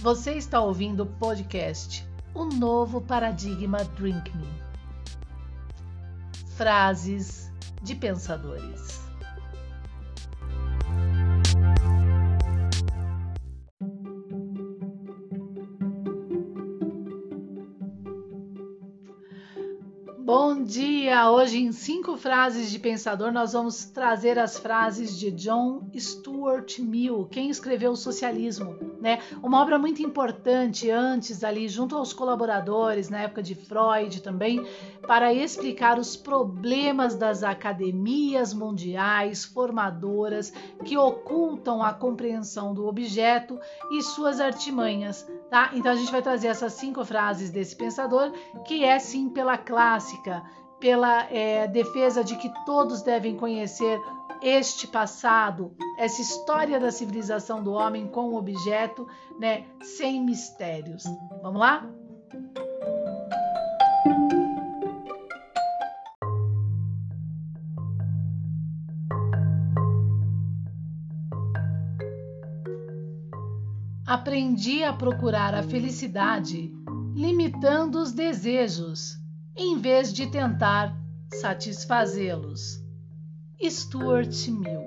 Você está ouvindo o podcast O Novo Paradigma Drink Me. Frases de pensadores. Dia! Hoje, em cinco frases de pensador, nós vamos trazer as frases de John Stuart Mill, quem escreveu o Socialismo, né? Uma obra muito importante antes ali, junto aos colaboradores, na época de Freud também, para explicar os problemas das academias mundiais formadoras que ocultam a compreensão do objeto e suas artimanhas Tá? Então a gente vai trazer essas cinco frases desse pensador, que é sim pela clássica, pela é, defesa de que todos devem conhecer este passado, essa história da civilização do homem com objeto, né, sem mistérios. Vamos lá? aprendi a procurar a felicidade limitando os desejos, em vez de tentar satisfazê-los. Stuart Mill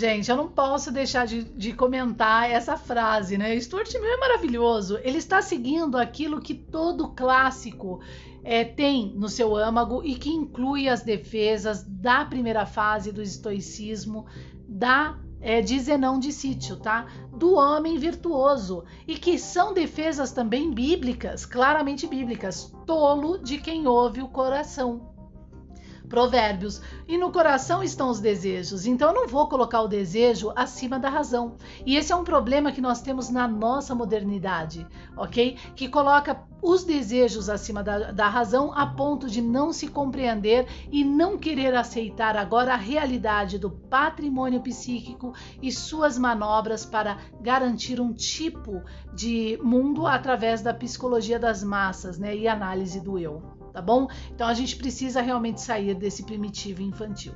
Gente, eu não posso deixar de, de, comentar essa frase, né? Stuart Mill é maravilhoso. Ele está seguindo aquilo que todo clássico é, tem no seu âmago e que inclui as defesas da primeira fase do estoicismo, da é, de Zenão de Sítio, tá? Do homem virtuoso e que são defesas também bíblicas, claramente bíblicas. Tolo de quem ouve o coração. Provérbios. E no coração estão os desejos. Então eu não vou colocar o desejo acima da razão. E esse é um problema que nós temos na nossa modernidade, ok? Que coloca os desejos acima da, da razão a ponto de não se compreender e não querer aceitar agora a realidade do patrimônio psíquico e suas manobras para garantir um tipo de mundo através da psicologia das massas né, e análise do eu tá bom? Então a gente precisa realmente sair desse primitivo infantil.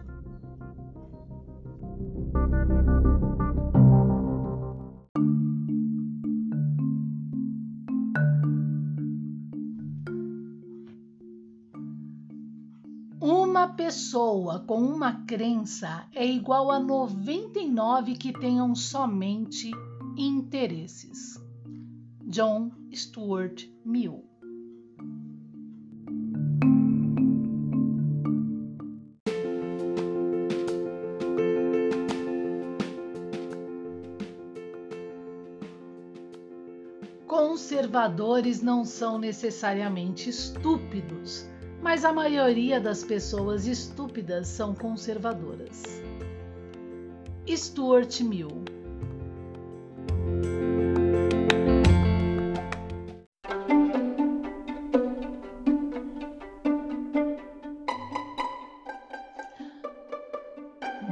Uma pessoa com uma crença é igual a 99 que tenham somente interesses. John Stuart Mill Conservadores não são necessariamente estúpidos, mas a maioria das pessoas estúpidas são conservadoras. Stuart Mill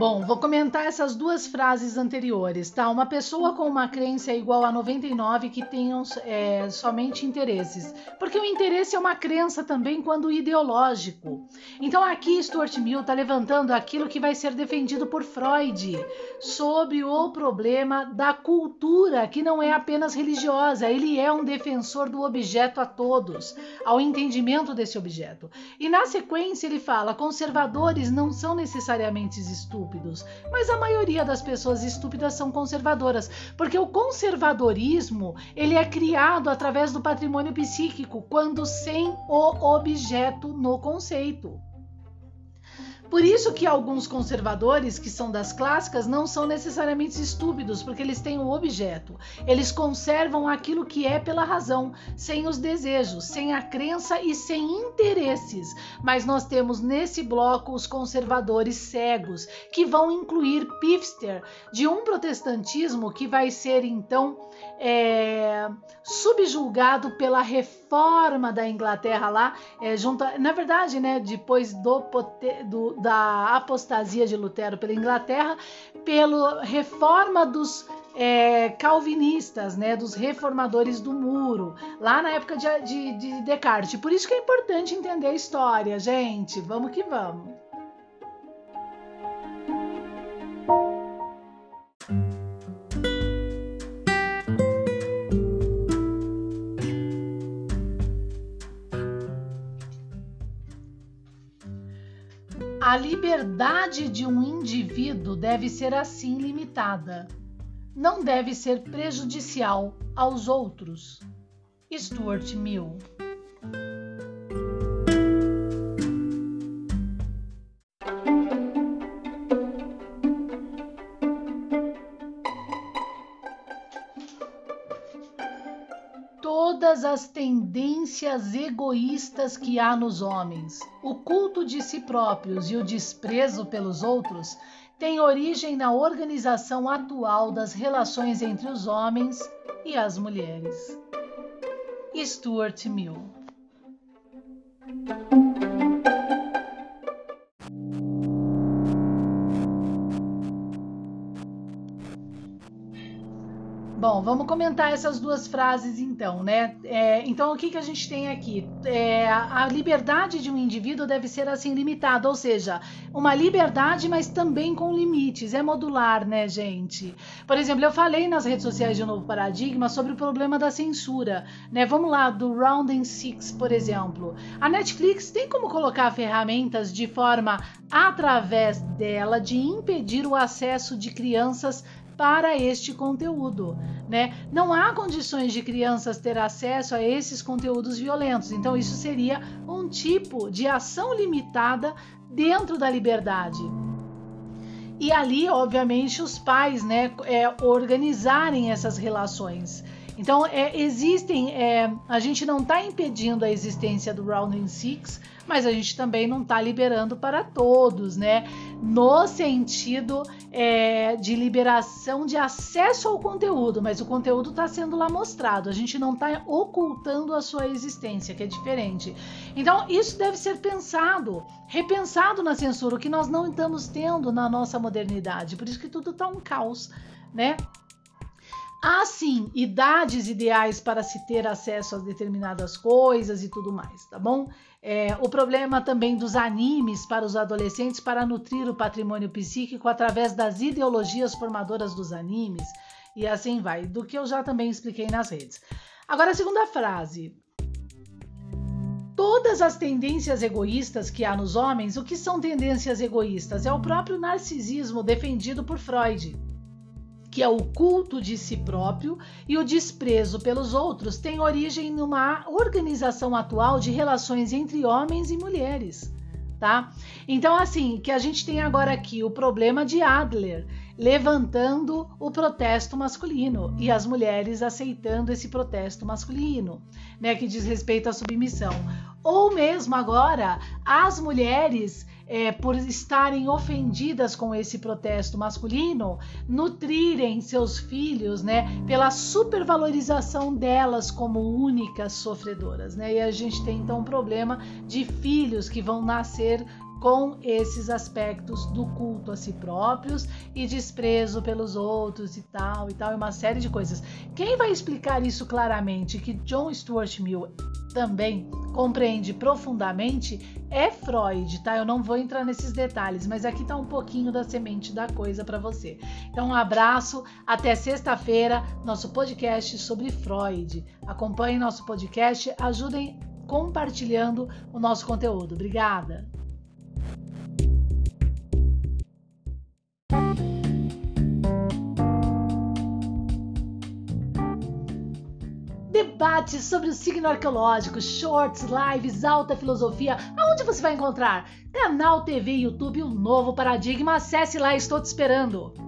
Bom, vou comentar essas duas frases anteriores, tá? Uma pessoa com uma crença é igual a 99 que tenham é, somente interesses. Porque o interesse é uma crença também quando ideológico. Então aqui Stuart Mill está levantando aquilo que vai ser defendido por Freud sobre o problema da cultura, que não é apenas religiosa, ele é um defensor do objeto a todos, ao entendimento desse objeto. E na sequência ele fala: conservadores não são necessariamente estúpidos estúpidos, mas a maioria das pessoas estúpidas são conservadoras, porque o conservadorismo ele é criado através do patrimônio psíquico, quando sem o objeto no conceito. Por isso que alguns conservadores, que são das clássicas, não são necessariamente estúpidos, porque eles têm o objeto. Eles conservam aquilo que é pela razão, sem os desejos, sem a crença e sem interesses. Mas nós temos nesse bloco os conservadores cegos, que vão incluir Pifster, de um protestantismo que vai ser então é, subjulgado pela reforma da Inglaterra lá, é, junto, na verdade, né, depois do, do, da apostasia de Lutero pela Inglaterra, pela reforma dos é, calvinistas, né, dos reformadores do muro, lá na época de, de, de Descartes. Por isso que é importante entender a história, gente. Vamos que vamos. A liberdade de um indivíduo deve ser assim limitada. Não deve ser prejudicial aos outros. Stuart Mill todas as tendências egoístas que há nos homens, o culto de si próprios e o desprezo pelos outros têm origem na organização atual das relações entre os homens e as mulheres. Stuart Mill Bom, vamos comentar essas duas frases então, né? É, então, o que, que a gente tem aqui? É, a liberdade de um indivíduo deve ser assim limitada, ou seja, uma liberdade, mas também com limites. É modular, né, gente? Por exemplo, eu falei nas redes sociais de um novo paradigma sobre o problema da censura, né? Vamos lá, do Rounding Six, por exemplo. A Netflix tem como colocar ferramentas de forma através dela de impedir o acesso de crianças para este conteúdo, né? Não há condições de crianças ter acesso a esses conteúdos violentos. Então isso seria um tipo de ação limitada dentro da liberdade. E ali, obviamente, os pais, né, é, organizarem essas relações. Então, é, existem. É, a gente não está impedindo a existência do Rounding Six, mas a gente também não está liberando para todos, né? No sentido é, de liberação de acesso ao conteúdo, mas o conteúdo está sendo lá mostrado, a gente não está ocultando a sua existência, que é diferente. Então, isso deve ser pensado, repensado na censura, o que nós não estamos tendo na nossa modernidade, por isso que tudo está um caos, né? Há sim idades ideais para se ter acesso a determinadas coisas e tudo mais, tá bom? É, o problema também dos animes para os adolescentes para nutrir o patrimônio psíquico através das ideologias formadoras dos animes e assim vai, do que eu já também expliquei nas redes. Agora a segunda frase. Todas as tendências egoístas que há nos homens, o que são tendências egoístas? É o próprio narcisismo defendido por Freud que é o culto de si próprio e o desprezo pelos outros, tem origem numa organização atual de relações entre homens e mulheres. Tá? Então, assim, que a gente tem agora aqui o problema de Adler levantando o protesto masculino e as mulheres aceitando esse protesto masculino, né, que diz respeito à submissão. Ou mesmo agora, as mulheres é, por estarem ofendidas com esse protesto masculino, nutrirem seus filhos, né, pela supervalorização delas como únicas sofredoras, né? E a gente tem então um problema de filhos que vão nascer com esses aspectos do culto a si próprios e desprezo pelos outros e tal e tal, e uma série de coisas. Quem vai explicar isso claramente, que John Stuart Mill também compreende profundamente é Freud, tá? Eu não vou entrar nesses detalhes, mas aqui tá um pouquinho da semente da coisa para você. Então, um abraço, até sexta-feira, nosso podcast sobre Freud. Acompanhem nosso podcast, ajudem compartilhando o nosso conteúdo. Obrigada. Debates sobre o signo arqueológico, shorts, lives, alta filosofia. Aonde você vai encontrar? Canal TV, YouTube, um novo paradigma. Acesse lá, estou te esperando.